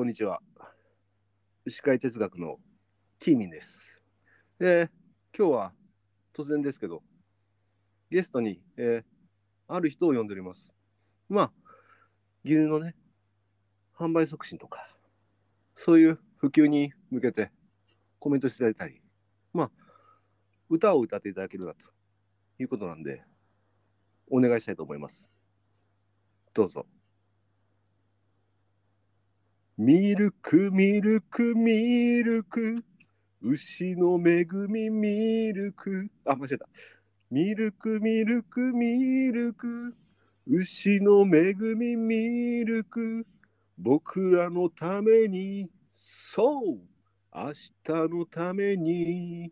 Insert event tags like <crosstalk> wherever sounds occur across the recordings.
こんにちは。牛飼い哲学のキーミンです。えー今日は突然ですけど、ゲストに、えーある人を呼んでおります。まあ、牛乳のね、販売促進とか、そういう普及に向けてコメントしていただいたり、まあ、歌を歌っていただけるなということなんで、お願いしたいと思います。どうぞ。ミルクミルクミルク。牛の恵みミルク。あ間違えた。ミルクミルクミルク。牛の恵みミルク。僕らのために。そう。明日のために。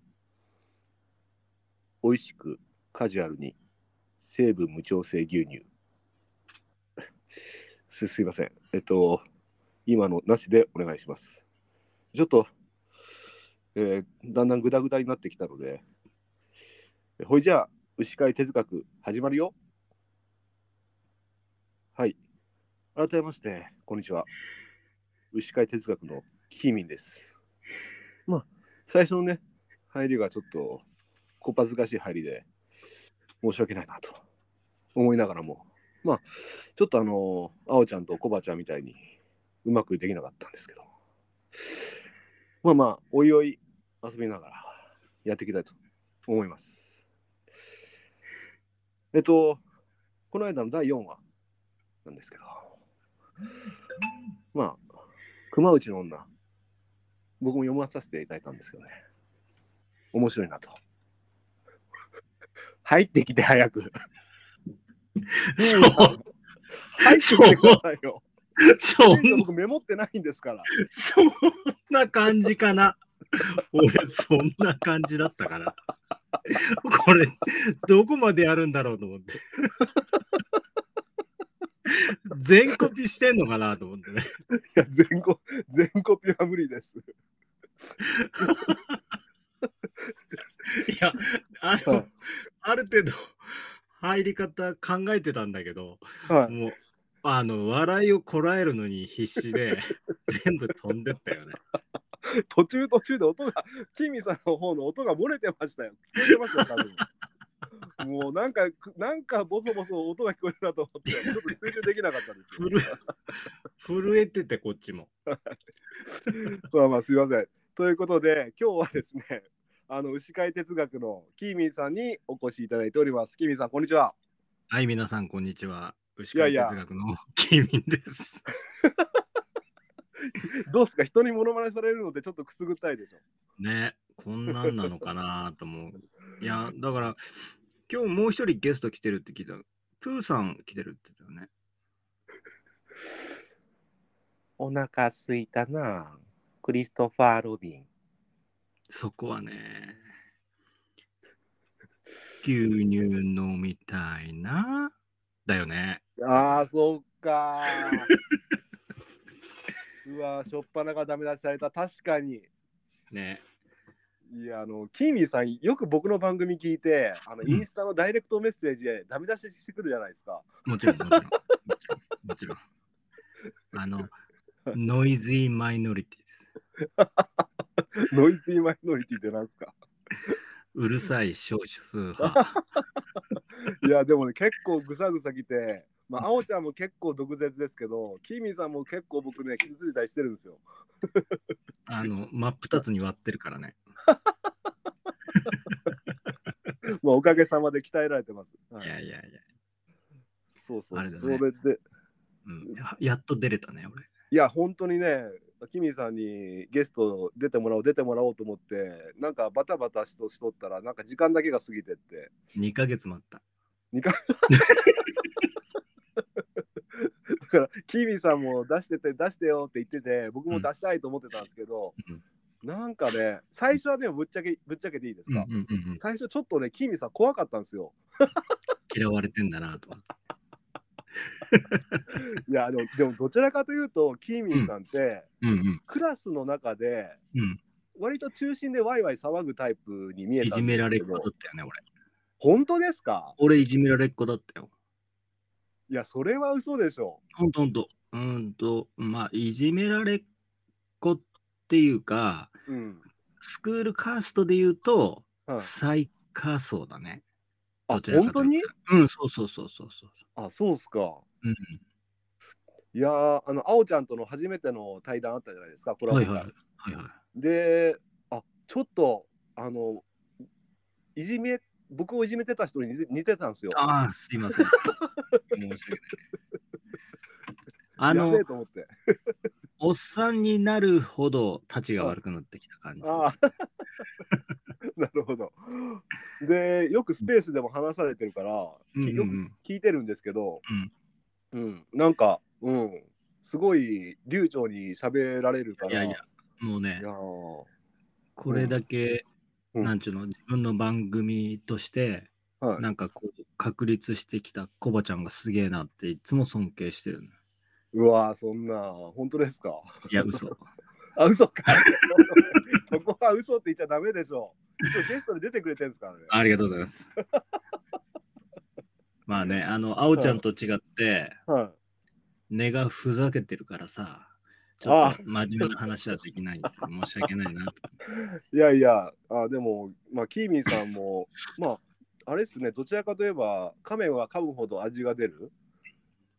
美味しくカジュアルに。成分無調整牛乳。<laughs> すすいません。えっと今のなしでお願いします。ちょっと、えーだんだんグダグダになってきたので、ほいじゃあ、牛飼い哲学始まるよ。はい。改めまして、こんにちは。牛飼い哲学のキーミンです。まあ、最初のね、入りがちょっと、こっぱずかしい入りで、申し訳ないなと思いながらも、まあ、ちょっとあの、あおちゃんとコバちゃんみたいに、うまくできなかったんですけど、まあまあ、おいおい遊びながらやっていきたいと思います。えっと、この間の第4話なんですけど、まあ、熊内の女、僕も読まさせていただいたんですけどね、面白いなと。入ってきて早く。そう、入ってきてくださいよ。<laughs> そん僕メモってないんですから。そんな感じかな。俺、そんな感じだったかな。これ、どこまでやるんだろうと思って。全コピしてんのかなと思ってね。いや、全コ全コピは無理です。いや、あはの、ある程度、入り方考えてたんだけど、はい。もう、あの、笑いをこらえるのに必死で、<laughs> 全部飛んでったよね。途中途中で音が、キミさんの方の音が漏れてましたよ。聞こえてましたよ、多分。<laughs> もうなんか、なんかボソボソ音が聞こえるなと思って、ちょっと集中できなかったんです震えてて、こっちも。<laughs> まあまあ、すいません。ということで、今日はですね、あの牛飼い哲学のキーミンさんにお越しいただいております。キーミンさん、こんにちは。はい、皆さん、こんにちは。牛飼哲学の <laughs> キミンです。<laughs> どうですか？人にモノマネされるのでちょっとくすぐったいでしょ。ね、こんなんなのかなと思う。<laughs> いや、だから、今日もう一人ゲスト来てるって聞いた。プーさん来てるって言ったよね。お腹すいたな。クリストファー・ロビン。そこはね、牛乳飲みたいな。だよね。ああ、そうか。<laughs> うわー、しょっぱながダメ出しされた。確かに。ね。いや、あの、キーミーさん、よく僕の番組聞いて、あの、うんインスタのダイレクトメッセージでダメ出ししてくるじゃないですか。もちろん、もちろん。もちろん。あの、ノイズーマイノリティです。<laughs> ノイズイマイノリティってなんですか？うるさい少数派。<laughs> いや、でもね、結構ぐさぐさきて、まあ、あおちゃんも結構毒舌ですけど、キーミーさんも結構僕ね、傷ついたりしてるんですよ。あの、真っ二つに割ってるからね。<laughs> まあ、おかげさまで鍛えられてます。はいいやいやいや。そうそう。あれだねそれで、うん、ややっと出れたね、俺。いや、本当にね、キミさんにゲスト出てもらおう、出てもらおうと思って、なんかバタバタしとしとったら、なんか時間だけが過ぎてって、2ヶ月待った。2回。だから、キミさんも出してて、出してよって言ってて、僕も出したいと思ってたんですけど、うんなんかね、最初はね、ぶっちゃけ、ぶっちゃけていいですか、うんうんうんうん、最初ちょっとね、キミさん怖かったんですよ。<laughs> 嫌われてんだなと。<laughs> いや、でも、でもどちらかというと、キミさんって、うんうんクラスの中で、うん。割と中心でワイワイ騒ぐタイプに見えたいじめられっ子だったよね、俺。本当ですか？俺いじめられっ子だったよ。いや、それは嘘でしょ。ほんとほんと。うんと、まあ、いじめられっっていうか、うん。スクールカーストで言うと、はい、最下層だね。あ本当に？うん、そうそうそうそうそう。あ、そうっすか。うん、いやー、あの、あおちゃんとの初めての対談あったじゃないですか、コラボ会はいはい。はいはい。で、あちょっと、あの、いじめ、僕をいじめてた人に似てたんですよ。ああ、すいません。申し訳ない。あの。おっさんになるほど立ちが悪くなってきた感じ。ああ。<laughs> なるほど。で、よくスペースでも話されてるから、うんうんきよくうん聞いてるんですけど、うん、なんか、うん、すごい流暢に喋られるから。いやいや、もうねこれだけ、うんなんちゅうの、自分の番組として、はい。なんかこう、確立してきたコバちゃんがすげえなっていつも尊敬してるの。うわーそんな、本当ですか？いや、嘘。<laughs> あ、嘘か。<laughs> そこは嘘って言っちゃダメでしょ。一応ゲストで出てくれてるんですからね。ありがとうございます。まあね、あの、あおちゃんと違って、はい。根がふざけてるからさ、ちょっと真面目な話はできないんで申し訳ないなと。<laughs> いやいや、あでも、まあ、キーミンさんも、<laughs> まあ、あれですね、どちらかといえば、噛めば噛むほど味が出る？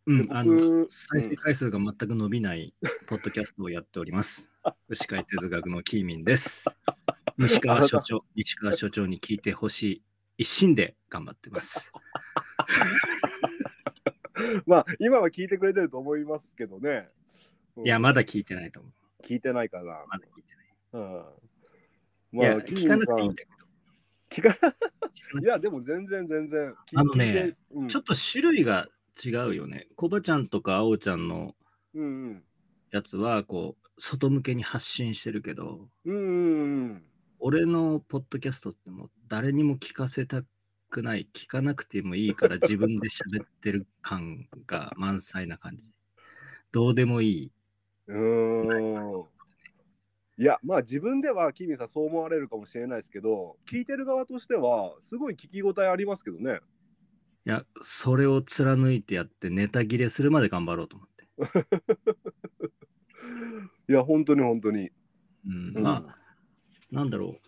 うん、僕あの、再生回数が全く伸びない <laughs> ポッドキャストをやっております。牛飼哲学のキーミンです。西川所長、西川所長に聞いてほしい一心で頑張ってます。まあ、今は聞いてくれてると思いますけどね。うんいや、まだ聞いてないと思う。聞いてないかな。まだ聞いてうん。ない。いや、聞かなくていいんだ。だけど。聞かいや、でも全然全然。聞あのねうん、ちょっと種類が違うよね。コバちゃんとかあおちゃんのうんうん。やつは、こう、外向けに発信してるけど、うんうんうん。俺のポッドキャストってもう誰にも聞かせたくない、聞かなくてもいいから自分で喋ってる感が満載な感じ。どうでもいい。うーん。いや、まあ自分ではキミさんそう思われるかもしれないですけど、聞いてる側としては、すごい聞き応えありますけどね。いや、それを貫いてやってネタ切れするまで頑張ろうと思って。<laughs> いや、本当に本当に。うん、うんまあ、なんだろう。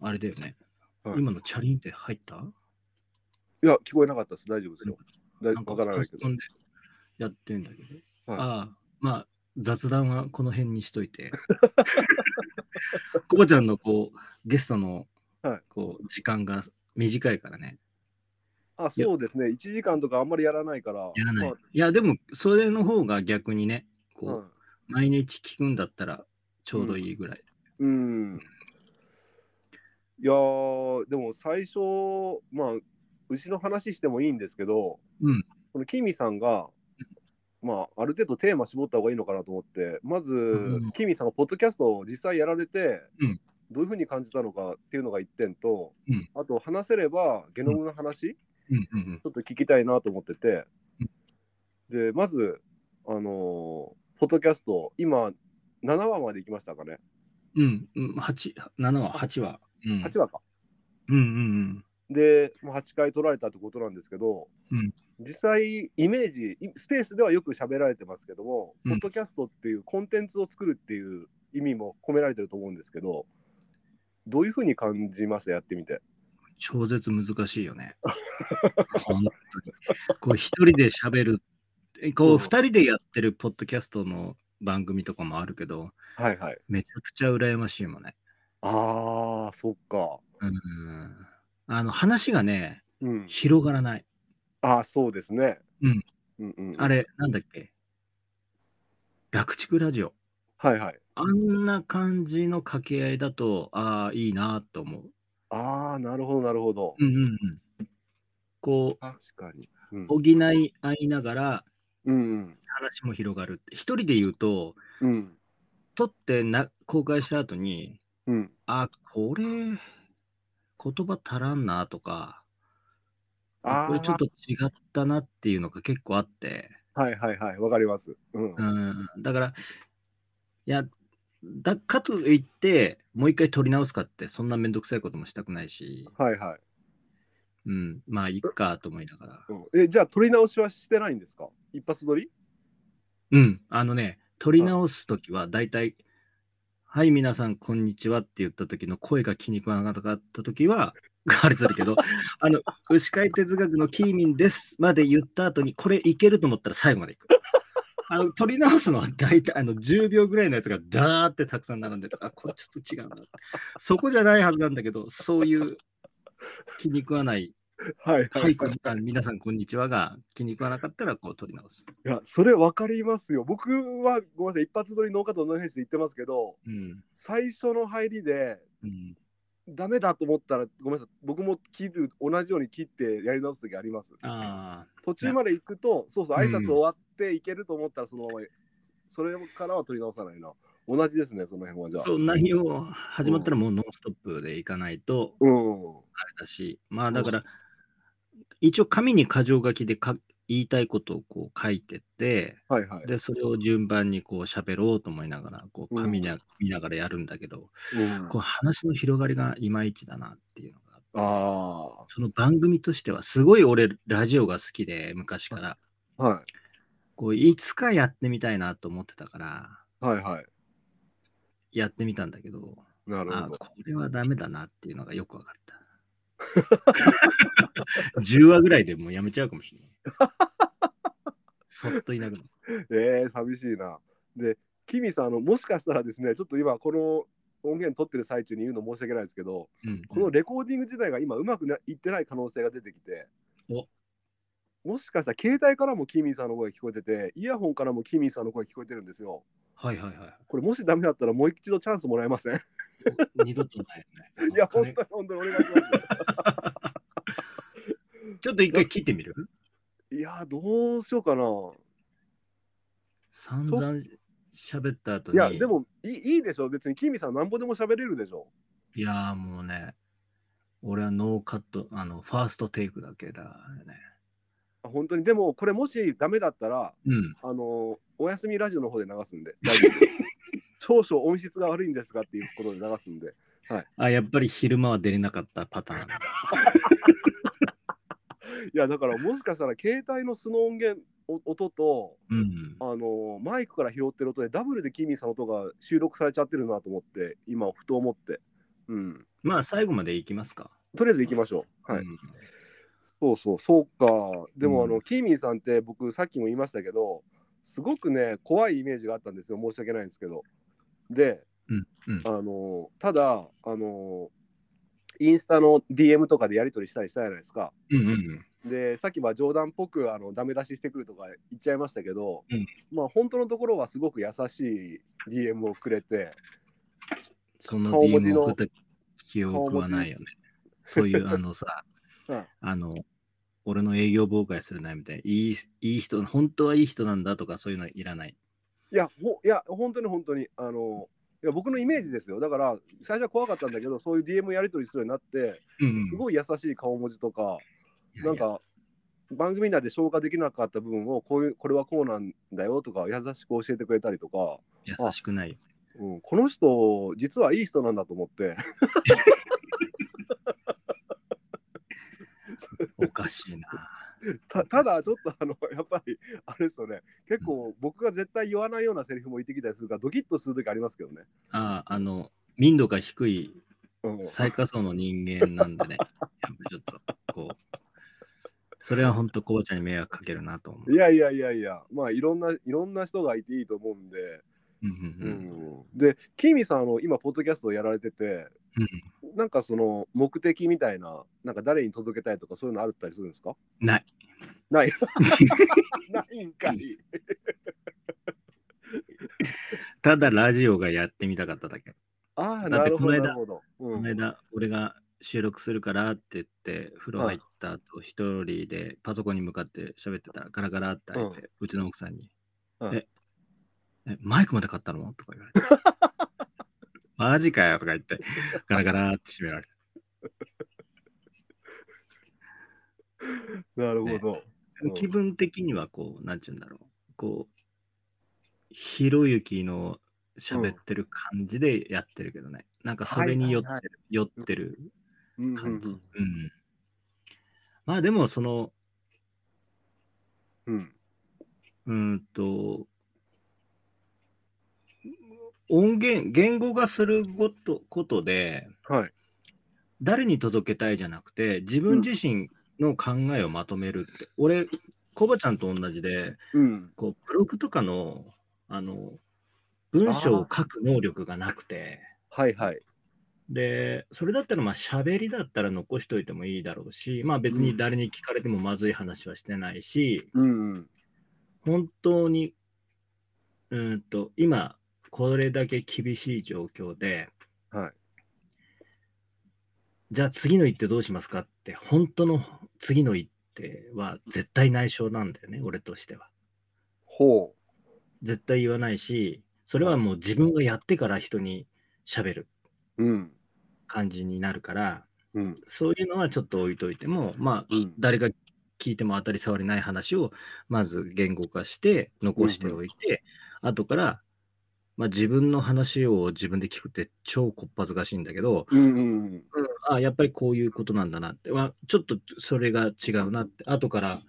あれだよね。はい今のチャリンって入った？いや、聞こえなかったです。大丈夫ですよ。だなんかわからないけどやってんだけど。はいああ、まあ、雑談はこの辺にしといて。<laughs> コバちゃんのこう、ゲストのはいこう時間が短いからね。あ、そうですね。1時間とかあんまりやらないから。やらない。まいや、でも、それの方が逆にね、こう、毎日聞くんだったらちょうどいいぐらい。うん。いやー、でも最初、まあ、牛の話してもいいんですけど、うんこのキミさんが、まあ、ある程度テーマ絞った方がいいのかなと思って、まず、んキミさんがポッドキャストを実際やられて、うん。どういうふうに感じたのかっていうのが一点と、うん。あと話せればゲノムの話、うんうんうんちょっと聞きたいなと思ってて、で、まず、あのーポッドキャスト、今、7話まで行きましたかね。うん、うん、8、7話、8話。うん、8話か。うんうんで、もう8回取られたってことなんですけど、うん実際、イメージ、いスペースではよく喋られてますけども、うんポッドキャストっていうコンテンツを作るっていう意味も込められてると思うんですけど、どういうふうに感じましたやってみて。超絶難しいよね。本当に。こう、一人で喋る。えこうんう、二人でやってるポッドキャストの番組とかもあるけど、はいはい。めちゃくちゃ羨ましいもんね。ああ、そっか。うん。あの、話がね、うん。広がらない。ああ、そうですね。うん。うんうん、あれ、なんだっけ？爆竹ラジオ。はいはい。あんな感じの掛け合いだと、ああ、いいなと思う。ああ、なるほど、なるほど。うんうんうん。こ確かに。うんう、補い合いながらうん話も広がるって。一人で言うと、うん。うん。撮ってな公開した後に、うん。あ、これ、言葉足らんなとか、ああ、これちょっと違ったなっていうのが結構あって、はいはいはい。わかります。うん。うん、だから、いや、だかといって、もう一回撮り直すかって、そんなめんどくさいこともしたくないし、はいはい。うん、まあ、いっかと思いながら。うん、え、じゃあ、取り直しはしてないんですか？一発撮り？うん、あのね、撮り直すときは、だいたい、はい、皆さん、こんにちはって言った時の声が気に食わなかったときは、あれするけど、あの、牛飼い哲学のキーミンですまで言った後に、これいけると思ったら最後までいく。あの、撮り直すのは大体あの10秒ぐらいのやつがダーってたくさん並んでたあ、これちょっと違うな。そこじゃないはずなんだけど、そういう気に食わない、はいははいい、こんあ皆さんこんにちはが気に食わなかったら、こう撮り直す。いや、それ分かりますよ。僕はごめんなさい、一発撮り農家と農編集で言ってますけど、うん。最初の入りで、うん、ダメだと思ったら、ごめんなさい、僕も切る、同じように切ってやり直す時あります。あ途中まで行くと、そうそう、うん挨拶終わっていけると思ったら、そのまま、それからは取り直さないな。同じですね、その辺はじあ、ゃあ。そう、内容始まったらもうノンストップでいかないと、うん。あれだし、まあだから、一応紙に箇条書きでか言いたいことをこう書いてって、はいはい。で、それを順番にこう喋ろうと思いながら、こう紙にうん見ながらやるんだけど、うん、こう話の広がりがいまいちだなっていうのが、あその番組としては、すごい俺、ラジオが好きで、昔から、あ、はい。こういつかやってみたいなと思ってたから、はいはい。やってみたんだけど、あなるほど。これはダメだなっていうのがよくわかった。10話ぐらいでもうやめちゃうかもしれない。そっといなくなる。<laughs> えー、寂しいな。で、キミさん、あのもしかしたらですね、ちょっと今、この音源撮ってる最中に言うの申し訳ないですけど、うんこのレコーディング自体が今、うまくないってない可能性が出てきて、おもしかしたら携帯からもキミさんの声聞こえてて、イヤホンからもキミさんの声聞こえてるんですよ。はいはいはい。これ、もしダメだったら、もう一度チャンスもらえません？お二度とないよね。いや、本金当に本当にお願いします。ちょっと一回切ってみる？いや、どうしようかな。散々喋った後に。いや、でもいいいいでしょ、別にキミさん、なんぼでも喋れるでしょ。いやーもうね、俺はノーカット、あの、ファーストテイクだけだよね。本当に、でも、これ、もしダメだったら、うん。あのおやすみラジオの方で流すんで、大丈夫少々音質が悪いんですがっていうことで流すんで、あ、やっぱり昼間は出れなかったパターン。<laughs> いや、だからもしかしたら携帯の素の音源、お音と、うん。あのマイクから拾ってる音でダブルでキミさんの音が収録されちゃってるなと思って、今、ふと思って。うん。まあ、最後までいきますか。とりあえず行きましょう。はい。うんそうそう、そうか。でも、あの、うんキーミンさんって僕、さっきも言いましたけど、すごくね、怖いイメージがあったんですよ。申し訳ないんですけど。で、うん。うん。あの、ただ、あの、インスタの DM とかでやり取りしたりしたじゃないですか。うんうんうん。で、さっきは冗談っぽくあのダメ出ししてくるとか言っちゃいましたけど、うんまあ本当のところはすごく優しい DM をくれて、その DM のを送った記憶はないよね。そういう、あのさ、<laughs> はいあの、俺の営業妨害するなみたいな、いいいい人、本当はいい人なんだとかそういうのいらない。いや、ほいや本当に本当に、あの、いや僕のイメージですよ。だから、最初は怖かったんだけど、そういう DM やり取りするようになって、うんすごい優しい顔文字とか、いやなんか、番組内で消化できなかった部分をこういうこれはこうなんだよとか優しく教えてくれたりとか、いや優しくないよ。うん、この人実はいい人なんだと思って <laughs> おかしいな。<laughs> たただちょっとあのやっぱりあれですよね。結構僕が絶対言わないようなセリフも言ってきたりするからドキッとする時ありますけどね、ああ、あの、民度が低いうん、最下層の人間なんでね、<laughs> やっぱりちょっと、こう、それは本当、コバちゃんに迷惑かけるなと思う。いやいやいやいや。まあいろんないろんな人がいていいと思うんで、でキーミさんあの今ポッドキャストをやられててうん。なんかその目的みたいななんか誰に届けたいとかそういうのあったりするんですか？ない。ない。<laughs> ないんかい。ただラジオがやってみたかっただけ。ああだなるほどうん。この間、俺が収録するからって言って、風呂入った後、一人でパソコンに向かって喋ってたら、ガラガラって開いて、うちの奥さんに、うん。え、え、マイクまで買ったの？とか言われて。マジかよとか言って、ガラガラって閉められて。<laughs> なるほど、うん気分的にはこう、なんちゅうんだろう。こう、ひろゆきの喋ってる感じでやってるけどね。なんかそれに酔ってる、はいはい酔ってるうんうん感じ。うんまあでも、その、うんうんと、音源、言語化することことで、はい。誰に届けたいじゃなくて、自分自身の考えをまとめるって、俺、コバちゃんと同じで、うん。こうブログとかのあの文章を書く能力がなくて、はいはい。で、それだったら、まあ、喋りだったら残しといてもいいだろうし、まあ別に誰に聞かれてもまずい話はしてないし、うんうん。本当に、うーんと、今、これだけ厳しい状況で、はい。じゃあ次の一手どうしますかって、本当の次の一手は絶対内緒なんだよね、俺としては。ほ絶対言わないし、それはもう自分がやってから人に喋るう。うん。感じになるから、うん。そういうのはちょっと置いといても、まあ、うん。誰が聞いても当たり障りない話をまず言語化して残しておいて、後から、まあ、自分の話を自分で聞くって超こっぱずかしいんだけど、うんうんあやっぱりこういうことなんだなって、はちょっとそれが違うなって、後から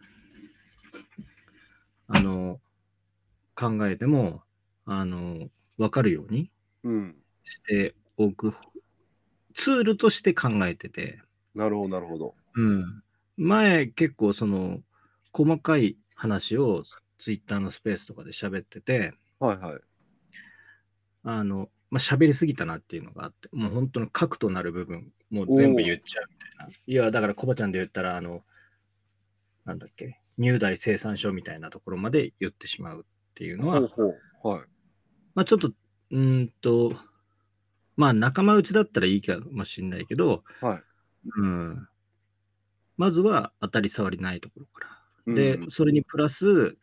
あの考えてもあの分かるようにうん。うん。しておくツールとして考えてて、なるほど、なるほど。うん、前結構その細かい話をツイッターのスペースとかで喋ってて、はいはい。あの、まあ、喋りすぎたなっていうのがあって、もう本当の核となる部分、もう全部言っちゃうみたいな。いや、だからコバちゃんで言ったら、あの、なんだっけ、入大生産書みたいなところまで言ってしまうっていうのは、ほうほう。はい。まあちょっと、うーんと、まあ仲間内だったらいいかもしれないけど、はい。うん、まずは当たり障りないところから。うんで、それにプラス、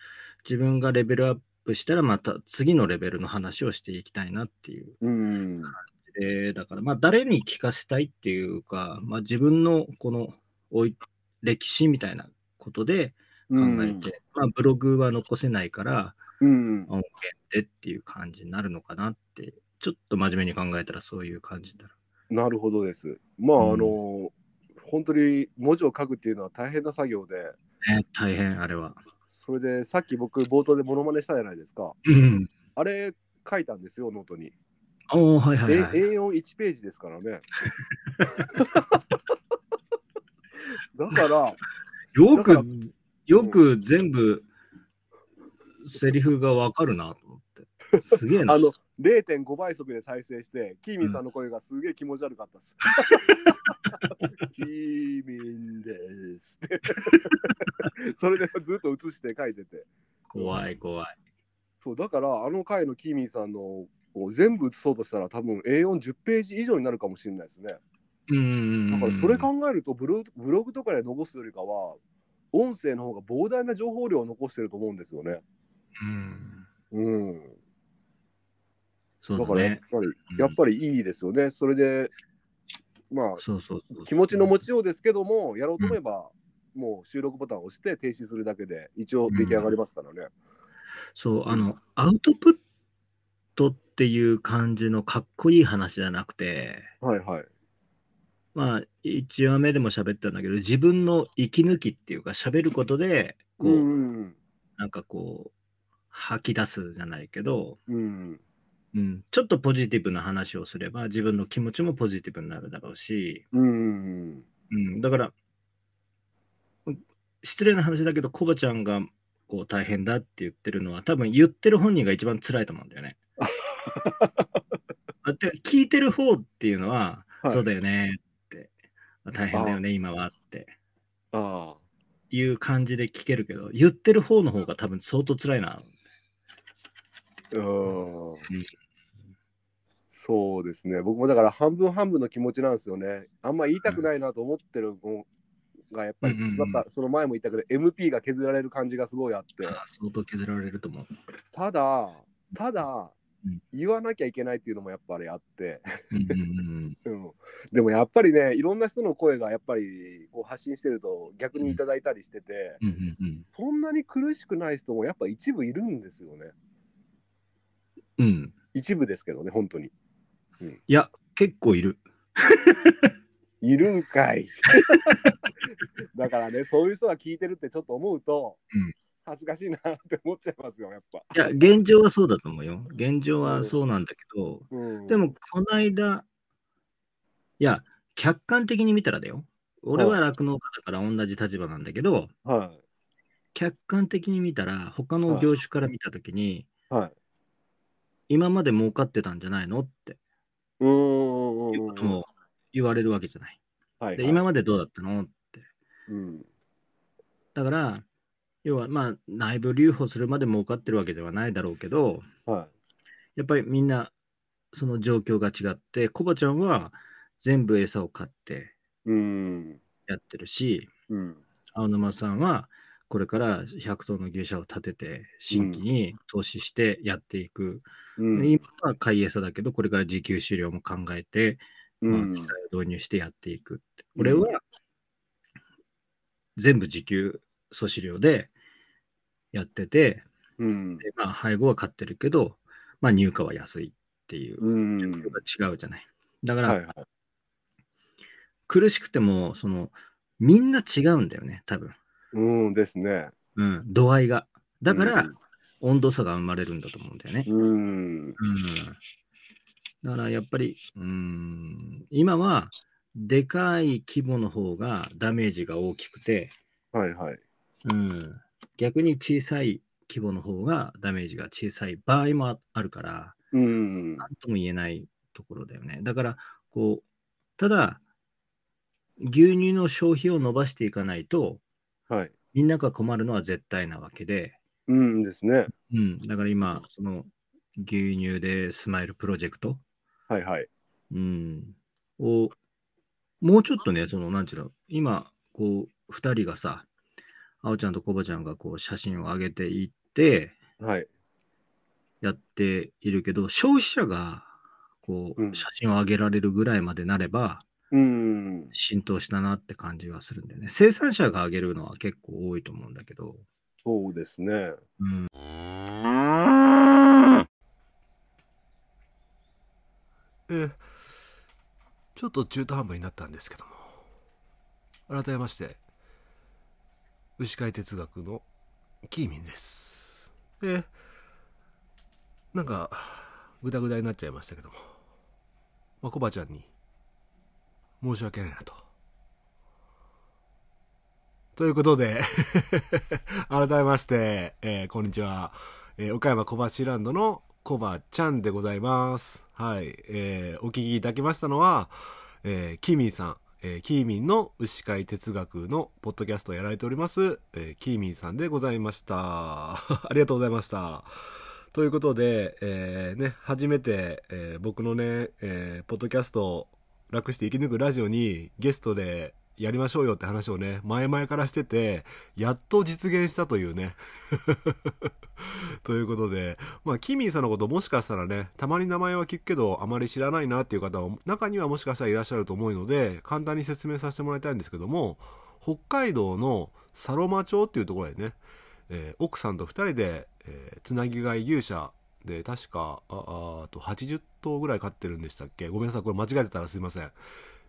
自分がレベルアップしたら、また次のレベルの話をしていきたいなっていう。うん。でだから、まあ、誰に聞かせたいっていうか、まあ、自分のこのおい歴史みたいなことで考えて、まあ、ブログは残せないから、うん。音源でっていう感じになるのかなって、ちょっと真面目に考えたらそういう感じになる。なるほどです。まあ、うんあの、本当に文字を書くっていうのは大変な作業で、ね、大変、あれは。それでさっき僕冒頭でモノマネしたじゃないですか。うん。あれ書いたんですよ、ノートに。おおはいはいはい。え A41 ページですからね。<laughs> だから、よくよく全部、セリフがわかるなと思って。すげえなあ。の0.5倍速で再生して、キーミンさんの声がすげえ気持ち悪かったです。<laughs> キーミンです。それでずっと映して書いてて。怖い怖い。そうだから、あの回のキーミンさんのを全部映そうとしたら、多分 A40 ページ以上になるかもしれないですね。うん。だからそれ考えるとブログ、ブログとかで残すよりかは、音声の方が膨大な情報量を残してると思うんですよね。うん。うん。そうだだからやっね。ぱり、うんやっぱりいいですよね。それで、まあ、そうそうそうそう気持ちの持ちようですけども、やろうと思えば、もう収録ボタンを押して停止するだけで、一応出来上がりますからね。そう、あの、アウトプットっていう感じのかっこいい話じゃなくて、はいはい。まあ、1話目でも喋ったんだけど、自分の息抜きっていうか、喋ることで、こう、うんなんかこう、吐き出すじゃないけど、うんうん。うん、ちょっとポジティブな話をすれば、自分の気持ちもポジティブになるだろうし、うんうんうん、だから、うん失礼な話だけど、コバちゃんがこう大変だって言ってるのは、多分言ってる本人が一番辛いと思うんだよね。<laughs> あで聞いてる方っていうのは、はいそうだよねって、大変だよね、今はってああ。いう感じで聞けるけど、言ってる方の方が多分相当辛いな。うんそうですね。僕もだから半分半分の気持ちなんですよね。あんま言いたくないなと思ってるのが、やっぱり、うんうんうんまたその前も言ったけど、MP が削られる感じがすごいあって。あ相当削られると思う。ただ、ただうん、言わなきゃいけないっていうのもやっぱりあって、うんうんうんうん、<laughs> でもやっぱりね、いろんな人の声がやっぱりこう発信してると逆にいただいたりしてて、うんうんうんそんなに苦しくない人もやっぱ一部いるんですよね。うんうん一部ですけどね、本当に。いや、結構いる。いるんかい。<laughs> だからね、そういう人が聞いてるってちょっと思うと、うん恥ずかしいなって思っちゃいますよ、やっぱ。いや、現状はそうだと思うよ。現状はそうなんだけど、うん、でも、この間、いや、客観的に見たらだよ。俺は酪農家だから同じ立場なんだけど、は客観的に見たら、他の業種から見たときに、い。はい。今まで儲かってたんじゃないのってうーん。いうことも言われるわけじゃない。はい、で、今までどうだったのって。うん。だから、要は、まあ、内部留保するまで儲かってるわけではないだろうけど、はやっぱりみんな、その状況が違って、コバちゃんは全部餌を買って。やってるし、うん。青沼さんはこれから100頭の牛舎を建てて、新規に投資してやっていく。うん。今は買い餌だけど、これから自給飼料も考えて、まあ、うん機械を導入してやっていくって。うん俺は全部自給粗飼料でやってて、うん。でまあ、配合は買ってるけど、まあ、入荷は安いっていう違うじゃない。だから、はいはい。苦しくても、その、みんな違うんだよね、多分。うんですね。うん、度合いが。だから、温度差が生まれるんだと思うんだよね。うん。うん。うん。だから、やっぱり、うん、今は、でかい規模の方がダメージが大きくて、はいはい。うん、逆に小さい規模の方がダメージが小さい場合もああるから、うん。なんとも言えないところだよね。だから、こう、ただ、牛乳の消費を伸ばしていかないと、はい。みんなが困るのは絶対なわけで、うんですね。うん、だから今、その牛乳でスマイルプロジェクト、はいはい。うん、を、もうちょっとね、その、なんていうの、今、こう、二人がさ、あおちゃんとこばちゃんがこう写真を上げていって、はい。やっているけど、消費者がこうんう写真を上げられるぐらいまでなれば、うん。浸透したなって感じはするんだよね。生産者が上げるのは結構多いと思うんだけど、そうですね。うん、えーちょっと中途半端になったんですけども。改めまして牛飼い哲学のキーミンです。えーなんかグダグダになっちゃいましたけども。まあコバちゃんに申し訳ないなと。ということで <laughs> 改めまして、えーこんにちは、えー岡山小橋ランドのコバちゃんでございます。はい。えーお聞きいただきましたのは、えーキーミンさん、えーキーミンの牛飼い哲学のポッドキャストをやられております、えーキーミンさんでございました。<laughs> ありがとうございました。ということで、えーね、初めて、えー僕のね、えーポッドキャストを楽して生き抜くラジオにゲストでやりましょうよって話をね、前々からしてて、やっと実現したというね。<laughs> ということで、まあ、キミーさんのこともしかしたらね、たまに名前は聞くけど、あまり知らないなっていう方は、中にはもしかしたらいらっしゃると思うので、簡単に説明させてもらいたいんですけども、北海道のサロマ町っていうところでね、えー奥さんと2人で、えーつなぎ飼い牛舎で、確か、ああと80頭ぐらい飼ってるんでしたっけ？ごめんなさい、これ間違えてたらすいません。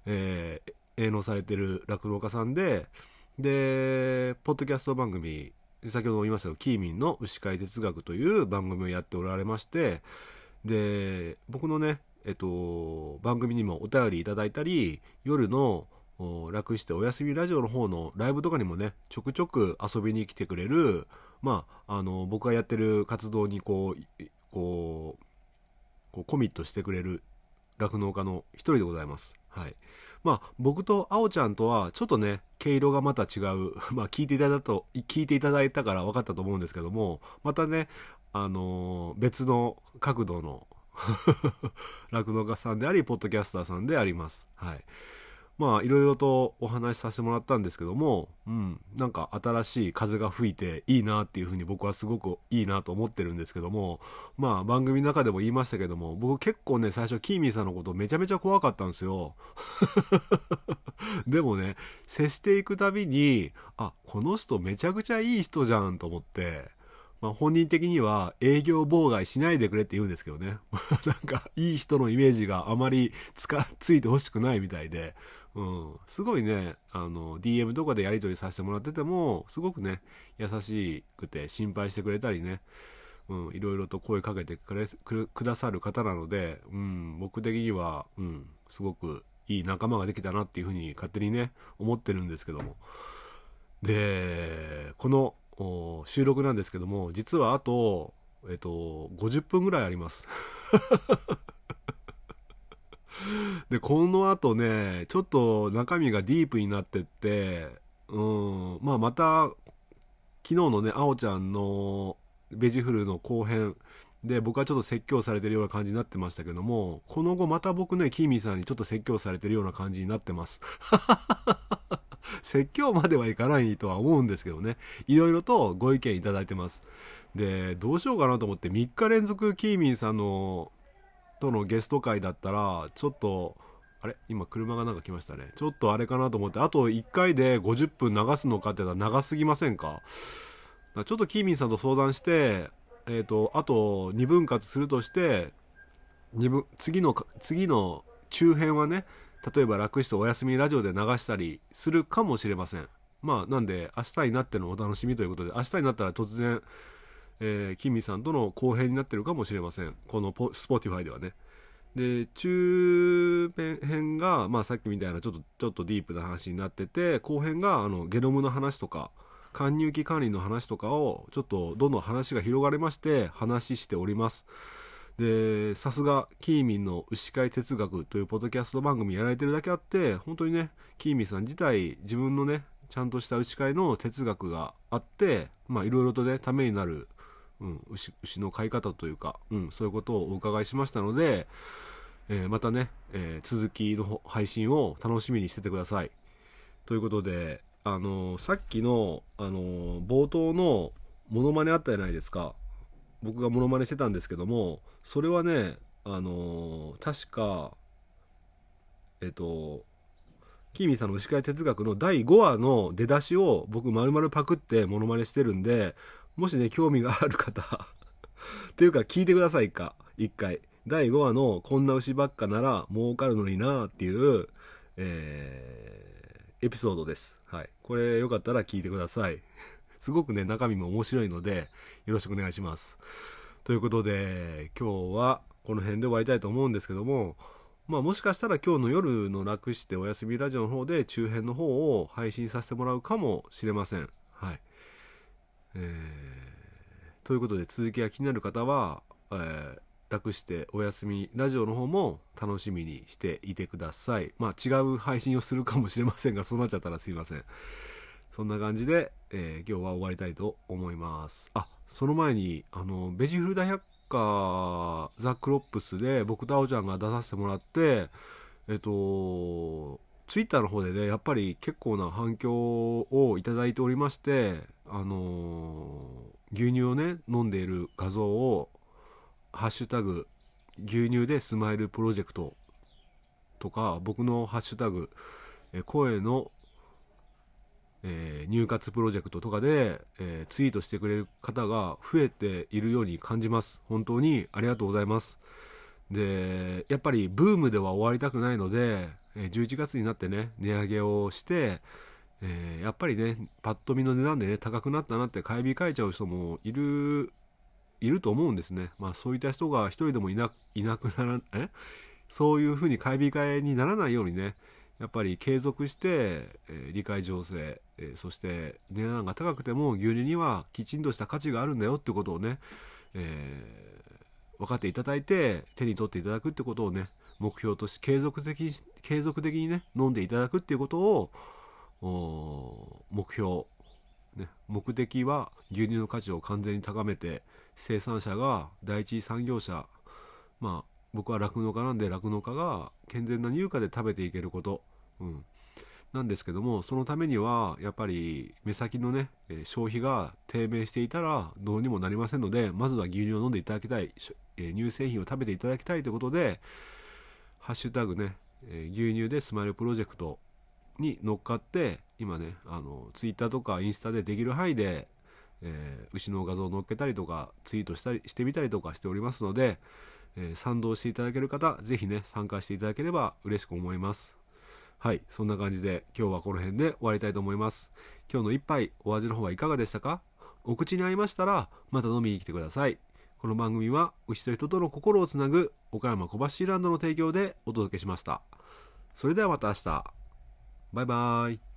えー営農されてる酪農家さんで、で、ポッドキャスト番組、先ほども言いましたけど、キーミンの牛飼い哲学という番組をやっておられまして、で、僕のね、えっと、番組にもお便りいただいたり、夜の楽してお休みラジオの方のライブとかにもね、ちょくちょく遊びに来てくれる、まあ、あの、僕がやってる活動にこう、こう、こうコミットしてくれる酪農家の一人でございます。はい。まあ、僕とあおちゃんとは、ちょっとね、毛色がまた違う。<laughs> まあ、聞いていただいたと、聞いていただいたから分かったと思うんですけども、またね、あのー別の角度の <laughs> 酪農家さんであり、ポッドキャスターさんであります。はい。まあ、いろいろとお話しさせてもらったんですけども、うん、なんか新しい風が吹いていいなっていうふうに僕はすごくいいなと思ってるんですけども、まあ、番組の中でも言いましたけども、僕結構ね、最初、キーミーさんのことめちゃめちゃ怖かったんですよ。<laughs> でもね、接していくたびに、あ、この人めちゃくちゃいい人じゃんと思って、まあ、本人的には営業妨害しないでくれって言うんですけどね。<laughs> なんか、いい人のイメージがあまりつか、ついてほしくないみたいで、うん、すごいね、あの、DM とかでやり取りさせてもらってても、すごくね、優しくて心配してくれたりね、いろいろと声かけてくれくださる方なので、うん、僕的には、うん、すごくいい仲間ができたなっていうふうに勝手にね、思ってるんですけども。で、この収録なんですけども、実はあと、えっと、50分ぐらいあります。<laughs> で、この後ね、ちょっと中身がディープになってって、うん、まあまた、昨日のね、あおちゃんのベジフルの後編で、僕はちょっと説教されてるような感じになってましたけども、この後また僕ね、キーミーさんにちょっと説教されてるような感じになってます。<laughs> 説教まではいかないとは思うんですけどね、いろいろとご意見いただいてます。で、どうしようかなと思って、3日連続キーミンさんのとのゲスト会だったら、ちょっと、あれ？今車がなんか来ましたね。ちょっとあれかなと思って、あと1回で50分流すのかって言ったら長すぎませんか？ちょっとキーミンさんと相談して、えっ、ー、と、あと2分割するとして、2分、次の、次の中編はね、例えば楽してお休みラジオで流したりするかもしれません。まあ、なんで、明日になってのお楽しみということで、明日になったら突然、えー、キミさんとの後編になってるかもしれません。この Spotify ではね。で、中編が、まあさっきみたいなちょっと、ちょっとディープな話になってて、後編が、あの、ゲノムの話とか、乾乳期管理の話とかを、ちょっとどんどん話が広がりまして、話しております。で、さすが、キーミンの牛飼い哲学というポッドキャスト番組やられてるだけあって、本当にね、キーミンさん自体、自分のね、ちゃんとした牛飼いの哲学があって、まあいろいろとね、ためになる、うん、牛牛の飼い方というか、うん、そういうことをお伺いしましたので、えー、またね、えー、続きの配信を楽しみにしててください。ということで、あのー、さっきの、あの冒頭のモノマネあったじゃないですか。僕がモノマネしてたんですけども、それはね、あの、確か、えっと、キーミンさんの牛飼い哲学の第5話の出だしを僕丸々パクってモノマネしてるんで、もしね、興味がある方 <laughs> っていうか聞いてくださいか、一回。第5話のこんな牛ばっかなら儲かるのになっていう、えー、エピソードです。はい。これよかったら聞いてください。<laughs> すごくね、中身も面白いので、よろしくお願いします。ということで、今日はこの辺で終わりたいと思うんですけども、まあもしかしたら今日の夜の楽してお休みラジオの方で中編の方を配信させてもらうかもしれません。はい。えー、ということで続きが気になる方は、えー、楽してお休みラジオの方も楽しみにしていてください。まあ違う配信をするかもしれませんが、そうなっちゃったらすいません。そんな感じで、えー、今日は終わりたいと思います。あ、その前に、あの、ベジフル大百科ザ・クロップスで僕とあおちゃんが出させてもらって、えっと、ツイッターの方でね、やっぱり結構な反響をいただいておりまして、あの牛乳をね、飲んでいる画像を、ハッシュタグ、牛乳でスマイルプロジェクトとか、僕のハッシュタグ、声のえー、入活プロジェクトとかで、えー、ツイートしてくれる方が増えているように感じます。本当にありがとうございます。で、やっぱりブームでは終わりたくないので、11月になってね、値上げをして、えやっぱりね、パッと見の値段でね、高くなったなって買い控えちゃう人もいる、いると思うんですね。まあそういった人が一人でもいないなくなら、え？そういうふうに買い控えにならないようにね、やっぱり継続して、えー、理解情勢、えー、そして値段が高くても牛乳にはきちんとした価値があるんだよってことをね、えー、分かっていただいて手に取っていただくってことをね目標とし継続的に継続的にね飲んでいただくっていうことを目標、ね、目的は牛乳の価値を完全に高めて生産者が第一産業者。まあ僕は酪農家なんで酪農家が健全な乳価で食べていけること、うん、なんですけどもそのためにはやっぱり目先のね消費が低迷していたらどうにもなりませんのでまずは牛乳を飲んでいただきたい。乳製品を食べていただきたいということでハッシュタグね牛乳でスマイルプロジェクトに乗っかって今ねあのツイッターとかインスタでできる範囲で、えー牛の画像を載っけたりとかツイートしたりしてみたりとかしておりますので、えー賛同していただける方ぜひね参加していただければ嬉しく思います。はいそんな感じで今日はこの辺で終わりたいと思います。今日の一杯お味の方はいかがでしたか？お口に合いましたらまた飲みに来てください。この番組は牛と人との心をつなぐ岡山小橋ランドの提供でお届けしました。それではまた明日。バイバイ。